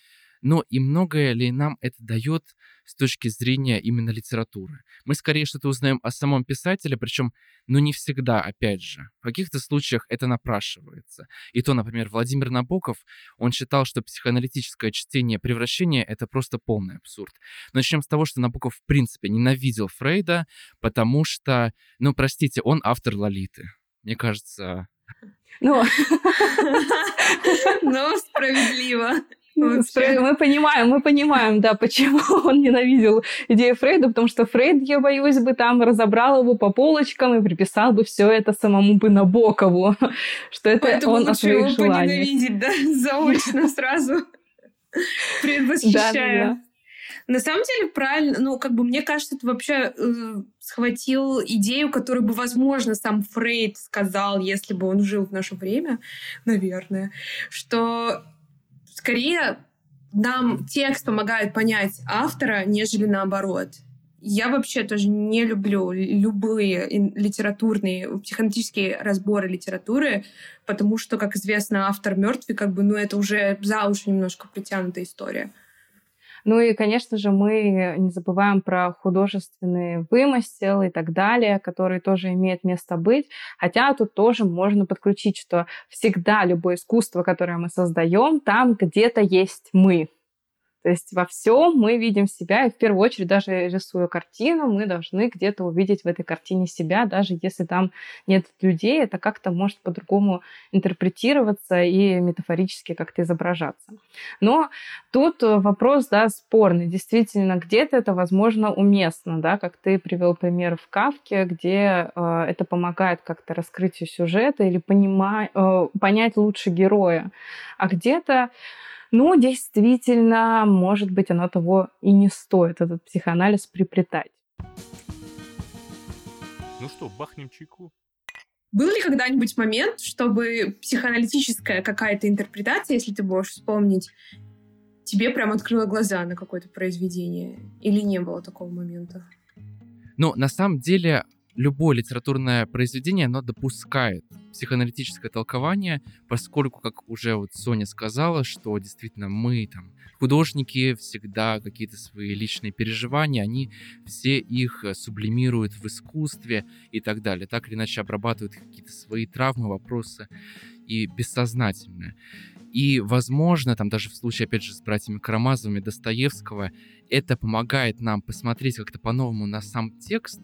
но и многое ли нам это дает с точки зрения именно литературы. Мы скорее что-то узнаем о самом писателе, причем, ну не всегда, опять же. В каких-то случаях это напрашивается. И то, например, Владимир Набоков, он считал, что психоаналитическое чтение превращения — это просто полный абсурд. Начнем с того, что Набоков в принципе ненавидел Фрейда, потому что, ну простите, он автор Лолиты. Мне кажется... Ну, ну справедливо. Вообще. Мы понимаем, мы понимаем, да, почему он ненавидел идею Фрейда, потому что Фрейд, я боюсь, бы там разобрал его по полочкам и приписал бы все это самому бы Набокову, что это Поэтому он о своих его желаниях. поненавидеть, да, заочно сразу предвосхищая. На самом деле, правильно, ну, как бы мне кажется, это вообще э, схватил идею, которую бы, возможно, сам Фрейд сказал, если бы он жил в наше время, наверное, что скорее нам текст помогает понять автора, нежели наоборот. Я вообще тоже не люблю любые литературные, психоаналитические разборы литературы, потому что, как известно, автор мертвый, как бы, ну, это уже за уши немножко притянутая история. Ну и, конечно же, мы не забываем про художественный вымысел и так далее, который тоже имеет место быть. Хотя тут тоже можно подключить, что всегда любое искусство, которое мы создаем, там где-то есть мы. То есть во всем мы видим себя, и в первую очередь, даже рисуя картину, мы должны где-то увидеть в этой картине себя, даже если там нет людей, это как-то может по-другому интерпретироваться и метафорически как-то изображаться. Но тут вопрос, да, спорный. Действительно, где-то это, возможно, уместно, да, как ты привел пример в Кавке, где э, это помогает как-то раскрытию сюжета или понима- э, понять лучше героя. А где-то ну, действительно, может быть, оно того и не стоит, этот психоанализ приплетать. Ну что, бахнем чайку? Был ли когда-нибудь момент, чтобы психоаналитическая какая-то интерпретация, если ты можешь вспомнить, тебе прям открыла глаза на какое-то произведение? Или не было такого момента? Ну, на самом деле, любое литературное произведение, оно допускает психоаналитическое толкование, поскольку, как уже вот Соня сказала, что действительно мы там художники всегда какие-то свои личные переживания, они все их э, сублимируют в искусстве и так далее, так или иначе обрабатывают какие-то свои травмы, вопросы и бессознательное. И, возможно, там даже в случае, опять же, с братьями Карамазовыми Достоевского, это помогает нам посмотреть как-то по-новому на сам текст,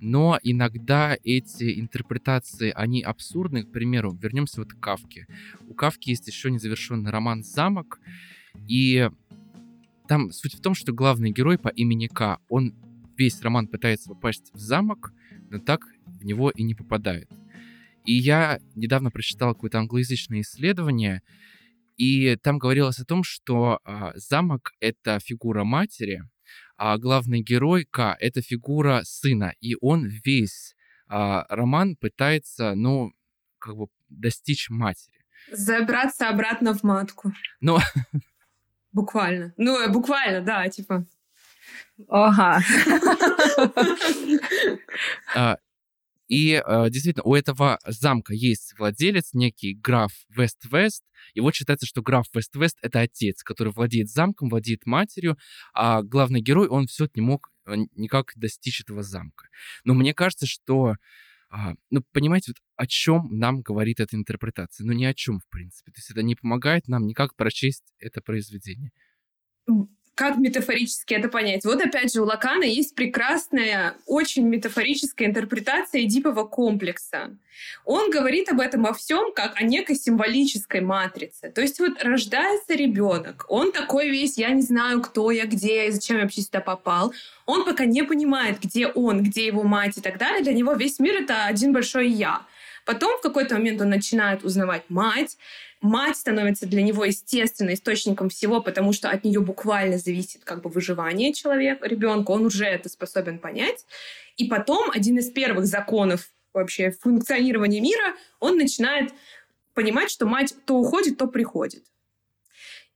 но иногда эти интерпретации, они абсурдны. К примеру, вернемся вот к Кавке. У Кавки есть еще незавершенный роман «Замок», и там суть в том, что главный герой по имени К, он весь роман пытается попасть в замок, но так в него и не попадает. И я недавно прочитал какое-то англоязычное исследование, и там говорилось о том, что а, замок — это фигура матери, а главный герой К — это фигура сына, и он весь а, роман пытается, ну, как бы достичь матери. Забраться обратно в матку. Ну... Буквально. Ну, э, буквально, да, типа. Ага. И э, действительно, у этого замка есть владелец, некий граф Вест-Вест. И вот считается, что граф Вест-Вест — это отец, который владеет замком, владеет матерью, а главный герой, он все не мог э, никак достичь этого замка. Но мне кажется, что а, ну, понимаете, вот о чем нам говорит эта интерпретация? Ну, ни о чем, в принципе. То есть это не помогает нам никак прочесть это произведение. Как метафорически это понять? Вот опять же у Лакана есть прекрасная, очень метафорическая интерпретация Эдипового комплекса. Он говорит об этом во всем как о некой символической матрице. То есть вот рождается ребенок, он такой весь, я не знаю, кто я, где я и зачем я вообще сюда попал. Он пока не понимает, где он, где его мать и так далее. Для него весь мир — это один большой «я». Потом в какой-то момент он начинает узнавать мать, Мать становится для него естественно источником всего, потому что от нее буквально зависит как бы выживание человека, ребенка. Он уже это способен понять. И потом один из первых законов вообще функционирования мира, он начинает понимать, что мать то уходит, то приходит.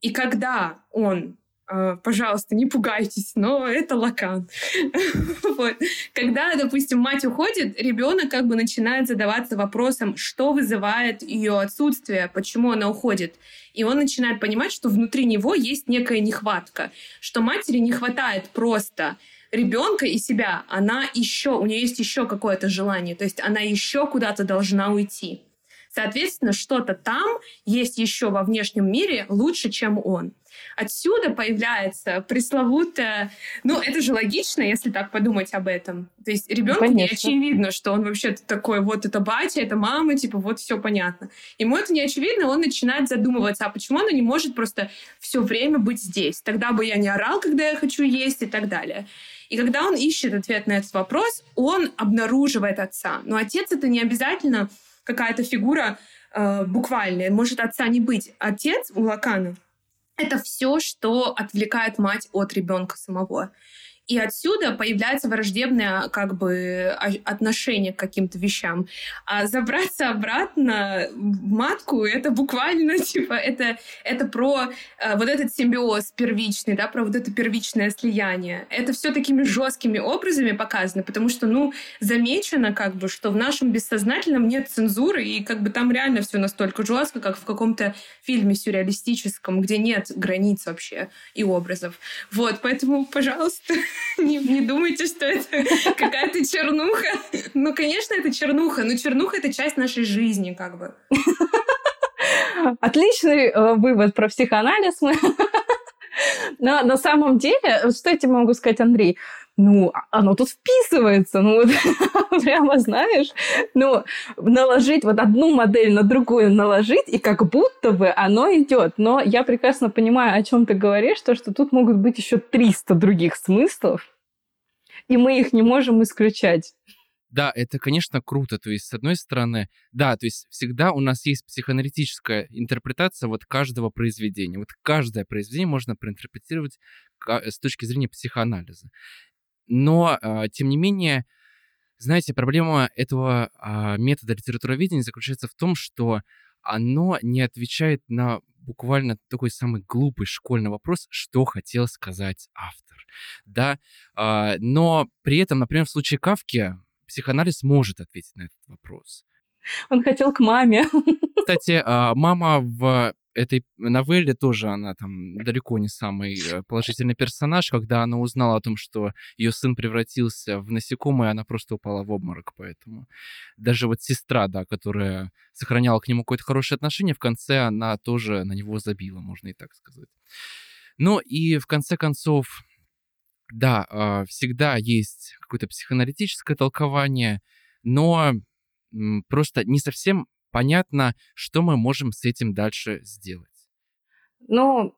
И когда он пожалуйста, не пугайтесь, но это лакан. вот. Когда, допустим, мать уходит, ребенок как бы начинает задаваться вопросом, что вызывает ее отсутствие, почему она уходит. И он начинает понимать, что внутри него есть некая нехватка, что матери не хватает просто ребенка и себя. Она еще, у нее есть еще какое-то желание, то есть она еще куда-то должна уйти. Соответственно, что-то там есть еще во внешнем мире лучше, чем он. Отсюда появляется пресловутая... Ну, это же логично, если так подумать об этом. То есть ребенку не очевидно, что он вообще такой, вот это батя, это мама, типа, вот все понятно. Ему это не очевидно, он начинает задумываться, а почему она не может просто все время быть здесь? Тогда бы я не орал, когда я хочу есть и так далее. И когда он ищет ответ на этот вопрос, он обнаруживает отца. Но отец это не обязательно какая-то фигура э, буквальная. Может отца не быть. Отец у Лакана это все, что отвлекает мать от ребенка самого. И отсюда появляется враждебное как бы отношение к каким-то вещам. А забраться обратно в матку — это буквально, типа, это, это про э, вот этот симбиоз первичный, да, про вот это первичное слияние. Это все такими жесткими образами показано, потому что, ну, замечено как бы, что в нашем бессознательном нет цензуры, и как бы там реально все настолько жестко, как в каком-то фильме сюрреалистическом, где нет границ вообще и образов. Вот, поэтому, пожалуйста, не, не думайте, что это какая-то чернуха. Ну, конечно, это чернуха, но чернуха — это часть нашей жизни, как бы. Отличный э, вывод про психоанализ. Но на самом деле, что я тебе могу сказать, Андрей? Ну, а, оно тут вписывается, ну, вот, прямо, знаешь, ну, наложить вот одну модель на другую наложить, и как будто бы оно идет. Но я прекрасно понимаю, о чем ты говоришь, то, что тут могут быть еще 300 других смыслов, и мы их не можем исключать. Да, это, конечно, круто. То есть, с одной стороны, да, то есть всегда у нас есть психоаналитическая интерпретация вот каждого произведения. Вот каждое произведение можно проинтерпретировать с точки зрения психоанализа. Но, э, тем не менее, знаете, проблема этого э, метода литературоведения заключается в том, что оно не отвечает на буквально такой самый глупый школьный вопрос, что хотел сказать автор. Да? Э, но при этом, например, в случае Кавки психоанализ может ответить на этот вопрос. Он хотел к маме. Кстати, мама в этой новелле тоже она там далеко не самый э, положительный персонаж. Когда она узнала о том, что ее сын превратился в насекомое, она просто упала в обморок. Поэтому даже вот сестра, да, которая сохраняла к нему какое-то хорошее отношение, в конце она тоже на него забила, можно и так сказать. Ну и в конце концов, да, а, всегда есть какое-то психоаналитическое толкование, но просто не совсем понятно, что мы можем с этим дальше сделать. Ну,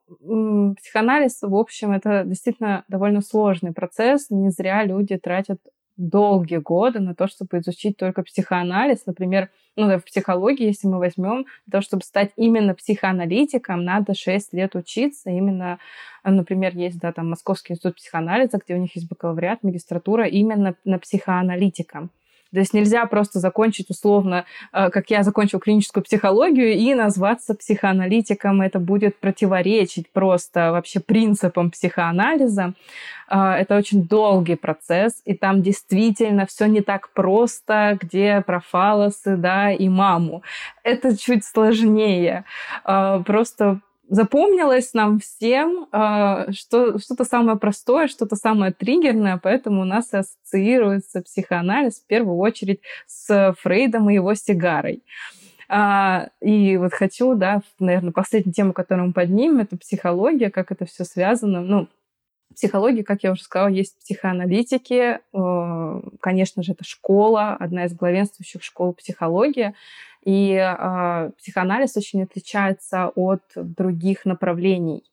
психоанализ, в общем, это действительно довольно сложный процесс. Не зря люди тратят долгие годы на то, чтобы изучить только психоанализ. Например, ну, в психологии, если мы возьмем, для того, чтобы стать именно психоаналитиком, надо 6 лет учиться. Именно, например, есть, да, там Московский институт психоанализа, где у них есть бакалавриат, магистратура именно на психоаналитика. То есть нельзя просто закончить условно, э, как я закончил клиническую психологию, и назваться психоаналитиком. Это будет противоречить просто вообще принципам психоанализа. Э, это очень долгий процесс, и там действительно все не так просто, где про фалосы, да, и маму. Это чуть сложнее. Э, просто запомнилось нам всем э, что, что-то самое простое, что-то самое триггерное, поэтому у нас ассоциируется психоанализ в первую очередь с Фрейдом и его сигарой. А, и вот хочу, да, наверное, последнюю тему, которую мы поднимем, это психология, как это все связано. Ну, психология, как я уже сказала, есть психоаналитики. Э, конечно же, это школа, одна из главенствующих школ психологии. И э, психоанализ очень отличается от других направлений.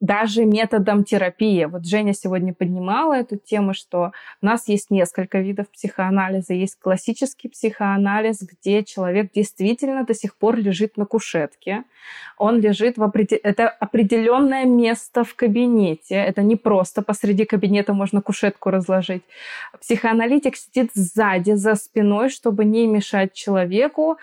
Даже методом терапии. Вот Женя сегодня поднимала эту тему, что у нас есть несколько видов психоанализа. Есть классический психоанализ, где человек действительно до сих пор лежит на кушетке. Он лежит в определ... это определенное место в кабинете. Это не просто посреди кабинета можно кушетку разложить. Психоаналитик сидит сзади, за спиной, чтобы не мешать человеку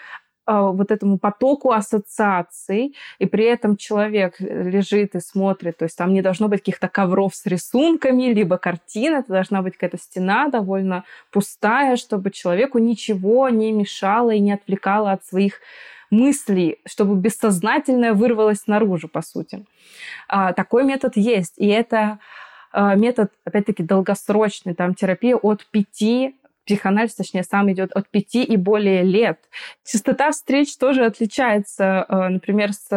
вот этому потоку ассоциаций, и при этом человек лежит и смотрит, то есть там не должно быть каких-то ковров с рисунками, либо картин, это должна быть какая-то стена довольно пустая, чтобы человеку ничего не мешало и не отвлекало от своих мыслей, чтобы бессознательное вырвалось наружу, по сути. А, такой метод есть, и это а, метод, опять-таки, долгосрочный, там терапия от 5 психоанализ, точнее, сам идет от пяти и более лет. Частота встреч тоже отличается, э, например, с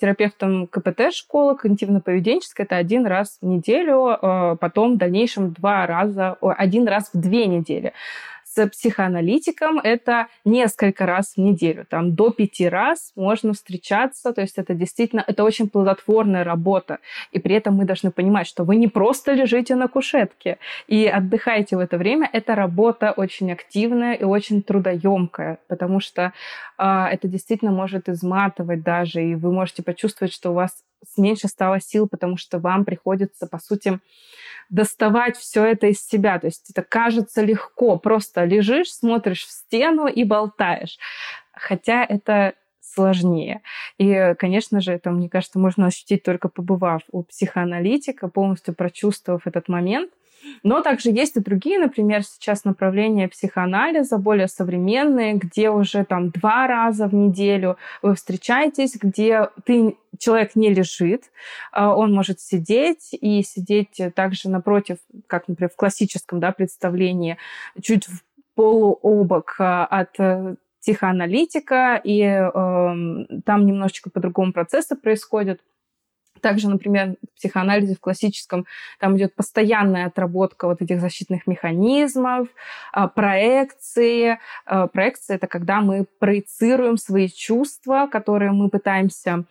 терапевтом КПТ школы, когнитивно-поведенческой, это один раз в неделю, э, потом в дальнейшем два раза, один раз в две недели с психоаналитиком это несколько раз в неделю, там до пяти раз можно встречаться, то есть это действительно, это очень плодотворная работа, и при этом мы должны понимать, что вы не просто лежите на кушетке и отдыхаете в это время, эта работа очень активная и очень трудоемкая, потому что э, это действительно может изматывать даже, и вы можете почувствовать, что у вас меньше стало сил, потому что вам приходится, по сути, доставать все это из себя. То есть это кажется легко. Просто лежишь, смотришь в стену и болтаешь. Хотя это сложнее. И, конечно же, это, мне кажется, можно ощутить только побывав у психоаналитика, полностью прочувствовав этот момент – но также есть и другие, например, сейчас направления психоанализа, более современные, где уже там два раза в неделю вы встречаетесь, где ты, человек не лежит, а он может сидеть и сидеть также напротив, как, например, в классическом да, представлении, чуть в полуобок а, от э, психоаналитика, и э, там немножечко по-другому процессы происходят. Также, например, в психоанализе в классическом там идет постоянная отработка вот этих защитных механизмов, а, проекции. А, проекция — это когда мы проецируем свои чувства, которые мы пытаемся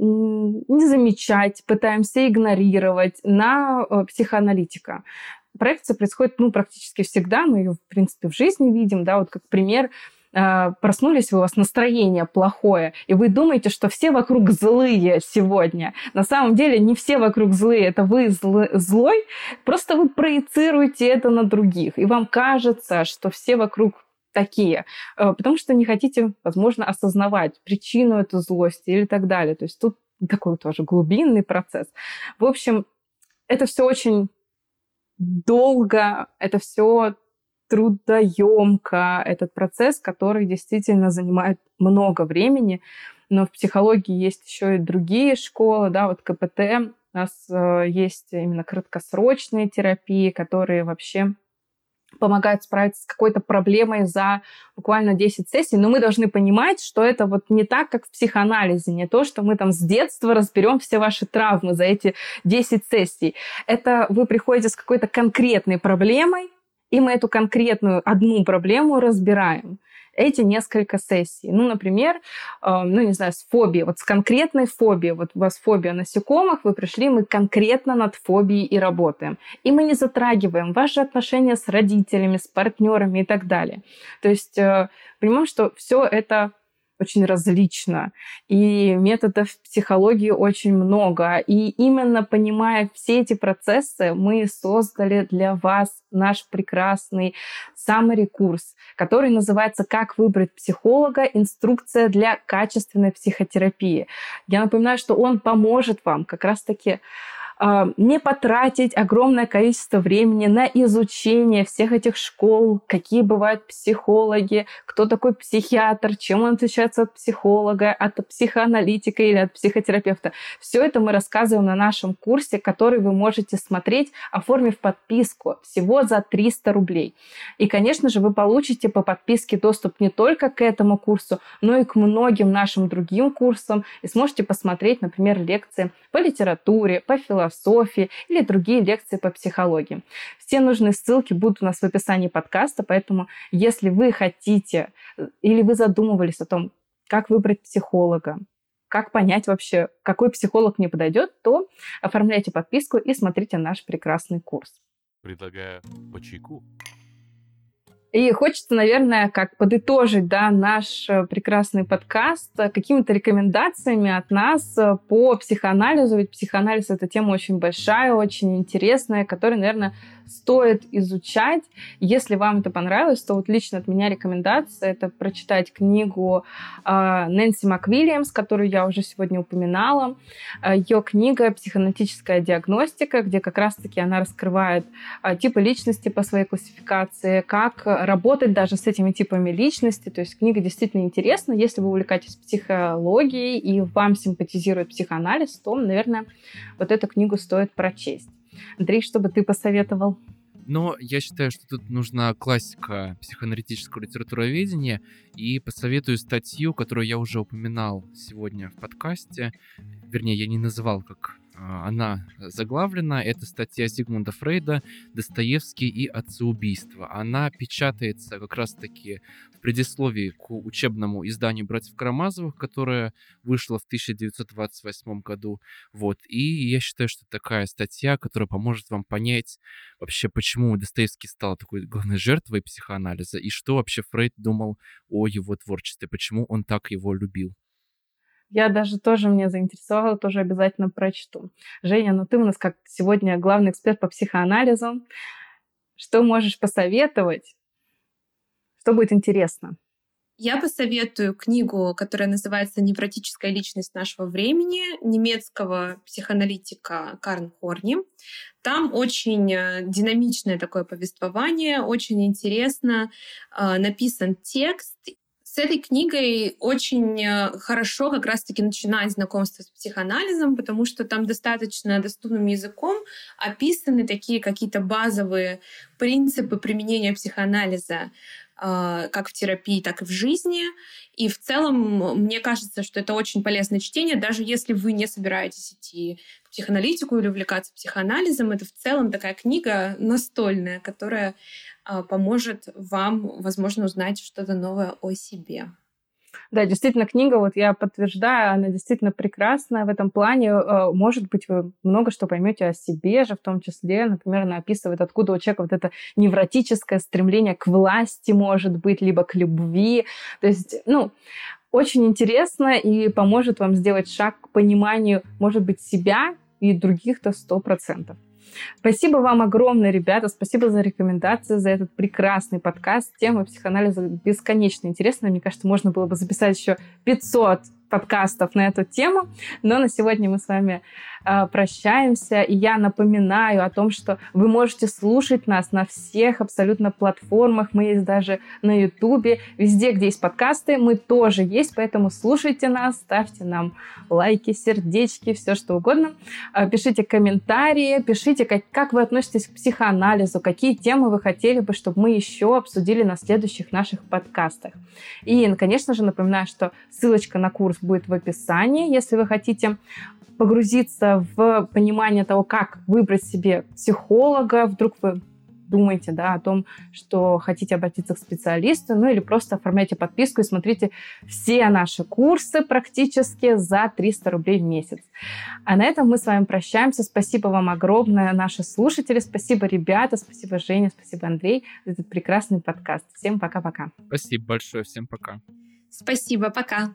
не замечать, пытаемся игнорировать на э, психоаналитика. Проекция происходит ну, практически всегда, мы ее, в принципе, в жизни видим, да, вот как пример — проснулись, у вас настроение плохое, и вы думаете, что все вокруг злые сегодня. На самом деле не все вокруг злые, это вы злой, просто вы проецируете это на других, и вам кажется, что все вокруг такие, э, потому что не хотите, возможно, осознавать причину этой злости или так далее. То есть тут такой тоже глубинный процесс. В общем, это все очень долго, это все трудоемко этот процесс, который действительно занимает много времени. Но в психологии есть еще и другие школы, да, вот КПТ. У нас э, есть именно краткосрочные терапии, которые вообще помогают справиться с какой-то проблемой за буквально 10 сессий, но мы должны понимать, что это вот не так, как в психоанализе, не то, что мы там с детства разберем все ваши травмы за эти 10 сессий. Это вы приходите с какой-то конкретной проблемой, и мы эту конкретную одну проблему разбираем. Эти несколько сессий. Ну, например, э, ну, не знаю, с фобией, вот с конкретной фобией. Вот у вас фобия насекомых, вы пришли, мы конкретно над фобией и работаем. И мы не затрагиваем ваши отношения с родителями, с партнерами и так далее. То есть э, понимаем, что все это очень различно, и методов психологии очень много. И именно понимая все эти процессы, мы создали для вас наш прекрасный summary курс, который называется «Как выбрать психолога. Инструкция для качественной психотерапии». Я напоминаю, что он поможет вам как раз-таки не потратить огромное количество времени на изучение всех этих школ, какие бывают психологи, кто такой психиатр, чем он отличается от психолога, от психоаналитика или от психотерапевта. Все это мы рассказываем на нашем курсе, который вы можете смотреть, оформив подписку всего за 300 рублей. И, конечно же, вы получите по подписке доступ не только к этому курсу, но и к многим нашим другим курсам и сможете посмотреть, например, лекции по литературе, по философии, философии или другие лекции по психологии. Все нужные ссылки будут у нас в описании подкаста, поэтому если вы хотите э, или вы задумывались о том, как выбрать психолога, как понять вообще, какой психолог мне подойдет, то оформляйте подписку и смотрите наш прекрасный курс. Предлагаю по чайку. И хочется, наверное, как подытожить да, наш э, прекрасный подкаст какими-то рекомендациями от нас э, по психоанализу. Ведь психоанализ — это тема очень большая, очень интересная, которая, наверное, стоит изучать. Если вам это понравилось, то вот лично от меня рекомендация — это прочитать книгу э, Нэнси МакВильямс, которую я уже сегодня упоминала. Э, Ее книга «Психоаналитическая диагностика», где как раз-таки она раскрывает э, типы личности по своей классификации, как работать даже с этими типами личности. То есть книга действительно интересна. Если вы увлекаетесь психологией и вам симпатизирует психоанализ, то, наверное, вот эту книгу стоит прочесть. Андрей, что бы ты посоветовал? Но я считаю, что тут нужна классика психоаналитического литературоведения, и посоветую статью, которую я уже упоминал сегодня в подкасте. Вернее, я не называл как она заглавлена. Это статья Зигмунда Фрейда «Достоевский и отцеубийство». Она печатается как раз-таки в предисловии к учебному изданию «Братьев Карамазовых», которое вышло в 1928 году. Вот. И я считаю, что такая статья, которая поможет вам понять вообще, почему Достоевский стал такой главной жертвой психоанализа и что вообще Фрейд думал о его творчестве, почему он так его любил. Я даже тоже мне заинтересовала, тоже обязательно прочту. Женя, ну ты у нас как сегодня главный эксперт по психоанализу. Что можешь посоветовать? Что будет интересно? Я посоветую книгу, которая называется «Невротическая личность нашего времени» немецкого психоаналитика Карн Хорни. Там очень э, динамичное такое повествование, очень интересно э, написан текст, с этой книгой очень э, хорошо как раз-таки начинать знакомство с психоанализом, потому что там достаточно доступным языком описаны такие какие-то базовые принципы применения психоанализа э, как в терапии, так и в жизни. И в целом, мне кажется, что это очень полезное чтение, даже если вы не собираетесь идти к психоаналитику или увлекаться психоанализом. Это в целом такая книга настольная, которая поможет вам, возможно, узнать что-то новое о себе. Да, действительно, книга, вот я подтверждаю, она действительно прекрасная в этом плане. А, может быть, вы много что поймете о себе же, в том числе, например, она описывает, откуда у человека вот это невротическое стремление к власти, может быть, либо к любви. То есть, ну, очень интересно и поможет вам сделать шаг к пониманию, может быть, себя и других-то сто процентов. Спасибо вам огромное, ребята. Спасибо за рекомендации, за этот прекрасный подкаст. Тема психоанализа бесконечно интересная. Мне кажется, можно было бы записать еще 500 подкастов на эту тему. Но на сегодня мы с вами прощаемся. И я напоминаю о том, что вы можете слушать нас на всех абсолютно платформах. Мы есть даже на Ютубе. Везде, где есть подкасты, мы тоже есть. Поэтому слушайте нас, ставьте нам лайки, сердечки, все что угодно. Э, пишите комментарии, пишите, как, как вы относитесь к психоанализу, какие темы вы хотели бы, чтобы мы еще обсудили на следующих наших подкастах. И, конечно же, напоминаю, что ссылочка на курс будет в описании, если вы хотите погрузиться в понимание того, как выбрать себе психолога, вдруг вы думаете да, о том, что хотите обратиться к специалисту, ну или просто оформляйте подписку и смотрите все наши курсы практически за 300 рублей в месяц. А на этом мы с вами прощаемся. Спасибо вам огромное, наши слушатели. Спасибо, ребята. Спасибо, Женя. Спасибо, Андрей, за этот прекрасный подкаст. Всем пока-пока. Спасибо большое. Всем пока. Спасибо, пока.